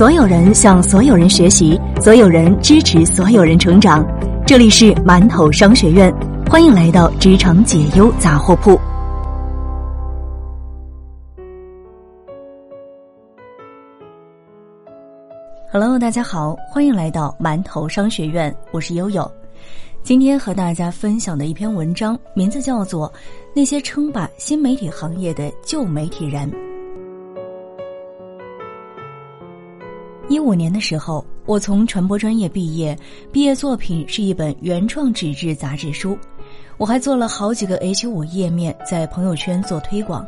所有人向所有人学习，所有人支持所有人成长。这里是馒头商学院，欢迎来到职场解忧杂货铺。Hello，大家好，欢迎来到馒头商学院，我是悠悠。今天和大家分享的一篇文章，名字叫做《那些称霸新媒体行业的旧媒体人》。一五年的时候，我从传播专业毕业，毕业作品是一本原创纸质杂志书。我还做了好几个 H5 页面，在朋友圈做推广。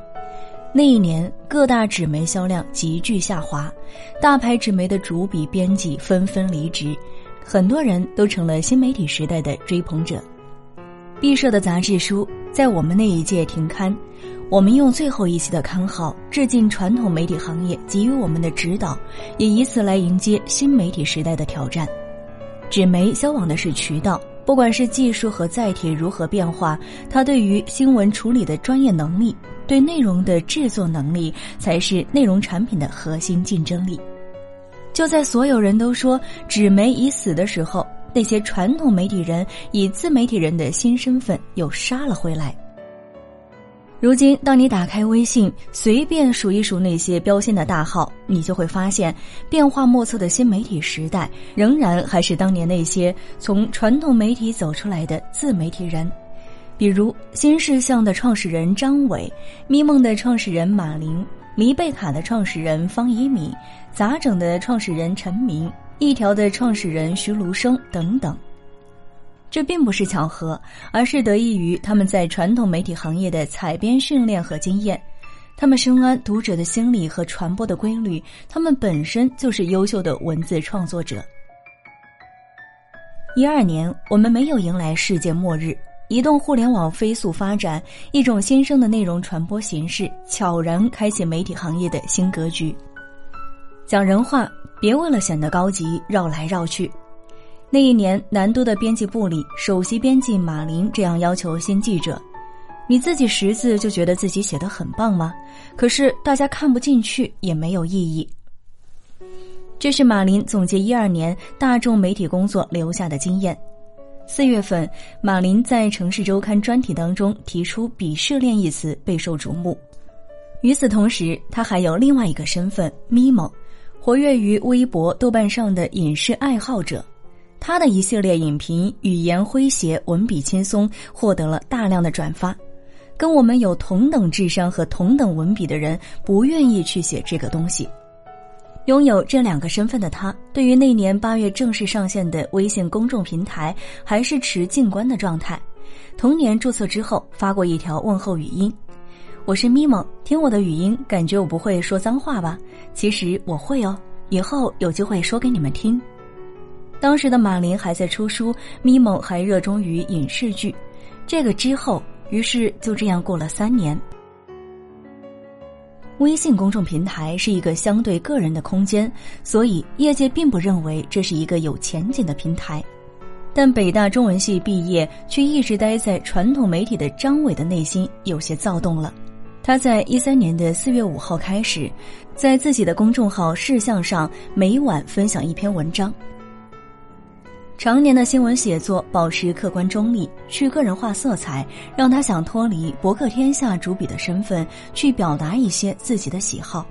那一年，各大纸媒销量急剧下滑，大牌纸媒的主笔编辑纷纷离职，很多人都成了新媒体时代的追捧者。毕设的杂志书在我们那一届停刊。我们用最后一期的刊号致敬传统媒体行业给予我们的指导，也以此来迎接新媒体时代的挑战。纸媒消亡的是渠道，不管是技术和载体如何变化，它对于新闻处理的专业能力，对内容的制作能力，才是内容产品的核心竞争力。就在所有人都说纸媒已死的时候，那些传统媒体人以自媒体人的新身份又杀了回来。如今，当你打开微信，随便数一数那些标签的大号，你就会发现，变化莫测的新媒体时代，仍然还是当年那些从传统媒体走出来的自媒体人，比如新事项的创始人张伟，咪梦的创始人马林，黎贝卡的创始人方一敏，杂整的创始人陈明，一条的创始人徐卢生等等。这并不是巧合，而是得益于他们在传统媒体行业的采编训练和经验。他们深谙读者的心理和传播的规律，他们本身就是优秀的文字创作者。一二年，我们没有迎来世界末日，移动互联网飞速发展，一种新生的内容传播形式悄然开启媒体行业的新格局。讲人话，别为了显得高级绕来绕去。那一年，南都的编辑部里，首席编辑马林这样要求新记者：“你自己识字就觉得自己写的很棒吗？可是大家看不进去也没有意义。”这是马林总结一二年大众媒体工作留下的经验。四月份，马林在《城市周刊》专题当中提出“鄙视链”一词备受瞩目。与此同时，他还有另外一个身份——咪蒙，活跃于微博、豆瓣上的影视爱好者。他的一系列影评语言诙谐，文笔轻松，获得了大量的转发。跟我们有同等智商和同等文笔的人，不愿意去写这个东西。拥有这两个身份的他，对于那年八月正式上线的微信公众平台，还是持静观的状态。同年注册之后，发过一条问候语音：“我是咪蒙，听我的语音，感觉我不会说脏话吧？其实我会哦，以后有机会说给你们听。”当时的马林还在出书，咪蒙还热衷于影视剧。这个之后，于是就这样过了三年。微信公众平台是一个相对个人的空间，所以业界并不认为这是一个有前景的平台。但北大中文系毕业却一直待在传统媒体的张伟的内心有些躁动了。他在一三年的四月五号开始，在自己的公众号事项上每晚分享一篇文章。常年的新闻写作保持客观中立，去个人化色彩，让他想脱离博客天下主笔的身份，去表达一些自己的喜好。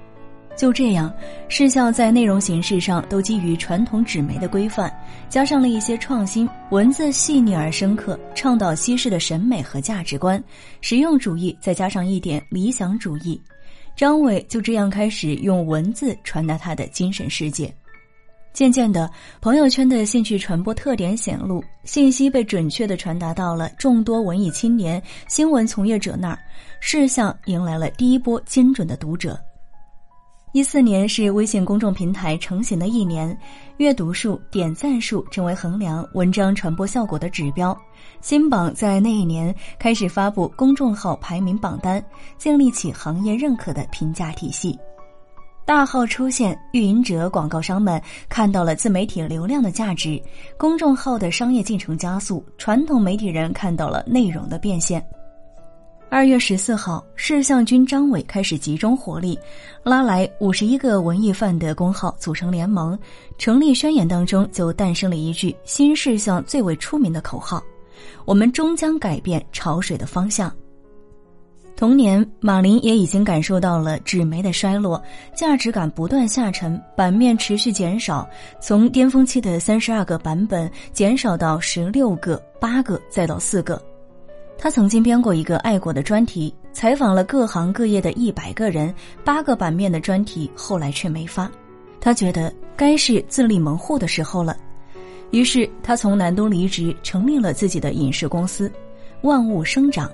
就这样，视效在内容形式上都基于传统纸媒的规范，加上了一些创新，文字细腻而深刻，倡导西式的审美和价值观，实用主义，再加上一点理想主义，张伟就这样开始用文字传达他的精神世界。渐渐的，朋友圈的兴趣传播特点显露，信息被准确的传达到了众多文艺青年、新闻从业者那儿，事项迎来了第一波精准的读者。一四年是微信公众平台成型的一年，阅读数、点赞数成为衡量文章传播效果的指标。新榜在那一年开始发布公众号排名榜单，建立起行业认可的评价体系。大号出现，运营者、广告商们看到了自媒体流量的价值，公众号的商业进程加速，传统媒体人看到了内容的变现。二月十四号，事项军张伟开始集中火力，拉来五十一个文艺范的公号组成联盟。成立宣言当中就诞生了一句新事项最为出名的口号：“我们终将改变潮水的方向。”同年，马林也已经感受到了纸媒的衰落，价值感不断下沉，版面持续减少，从巅峰期的三十二个版本减少到十六个、八个，再到四个。他曾经编过一个爱国的专题，采访了各行各业的一百个人，八个版面的专题后来却没发。他觉得该是自立门户的时候了，于是他从南都离职，成立了自己的影视公司——万物生长。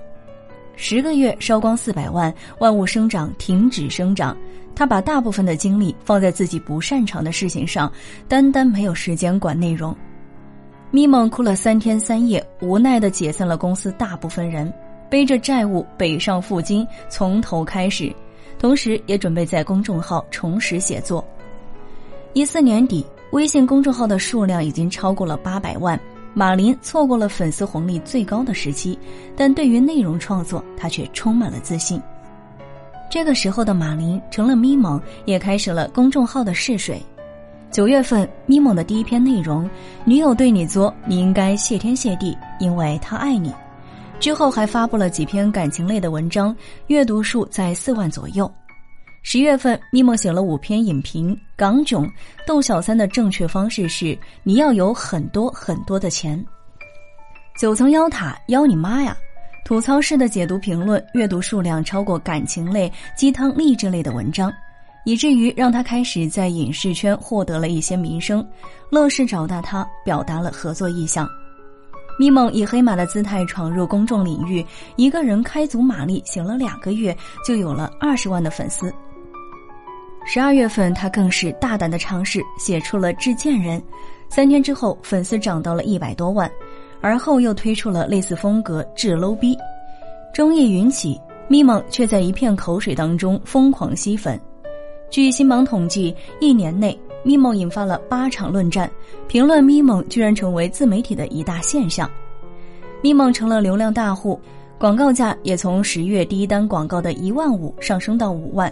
十个月烧光四百万，万物生长停止生长。他把大部分的精力放在自己不擅长的事情上，单单没有时间管内容。咪蒙哭了三天三夜，无奈的解散了公司大部分人，背着债务北上赴京，从头开始，同时也准备在公众号重拾写作。一四年底，微信公众号的数量已经超过了八百万，马林错过了粉丝红利最高的时期，但对于内容创作，他却充满了自信。这个时候的马林成了咪蒙，也开始了公众号的试水。九月份，咪蒙的第一篇内容，女友对你作，你应该谢天谢地，因为她爱你。之后还发布了几篇感情类的文章，阅读数在四万左右。十月份，咪蒙写了五篇影评，港囧逗小三的正确方式是你要有很多很多的钱。九层妖塔妖你妈呀！吐槽式的解读评论，阅读数量超过感情类、鸡汤励志类的文章。以至于让他开始在影视圈获得了一些名声，乐视找到他，表达了合作意向。咪蒙以黑马的姿态闯入公众领域，一个人开足马力，写了两个月就有了二十万的粉丝。十二月份，他更是大胆的尝试写出了《致贱人》，三天之后粉丝涨到了一百多万，而后又推出了类似风格《致 low 逼》。争议云起，咪蒙却在一片口水当中疯狂吸粉。据新榜统计，一年内咪蒙引发了八场论战，评论咪蒙居然成为自媒体的一大现象。咪蒙成了流量大户，广告价也从十月第一单广告的一万五上升到五万，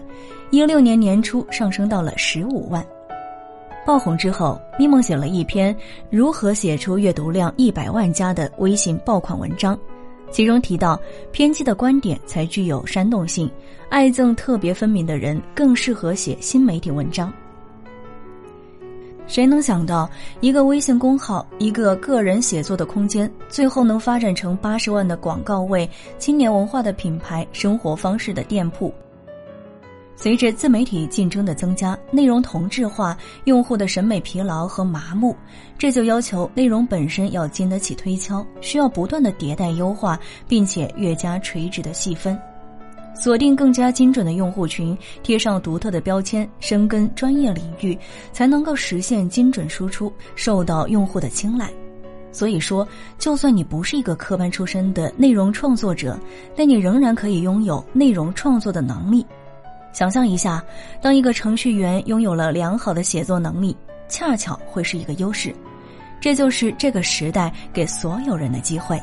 一六年年初上升到了十五万。爆红之后，咪蒙写了一篇如何写出阅读量一百万加的微信爆款文章。其中提到，偏激的观点才具有煽动性，爱憎特别分明的人更适合写新媒体文章。谁能想到，一个微信公号，一个个人写作的空间，最后能发展成八十万的广告位、青年文化的品牌、生活方式的店铺？随着自媒体竞争的增加，内容同质化，用户的审美疲劳和麻木，这就要求内容本身要经得起推敲，需要不断的迭代优化，并且越加垂直的细分，锁定更加精准的用户群，贴上独特的标签，深耕专业领域，才能够实现精准输出，受到用户的青睐。所以说，就算你不是一个科班出身的内容创作者，但你仍然可以拥有内容创作的能力。想象一下，当一个程序员拥有了良好的写作能力，恰巧会是一个优势。这就是这个时代给所有人的机会。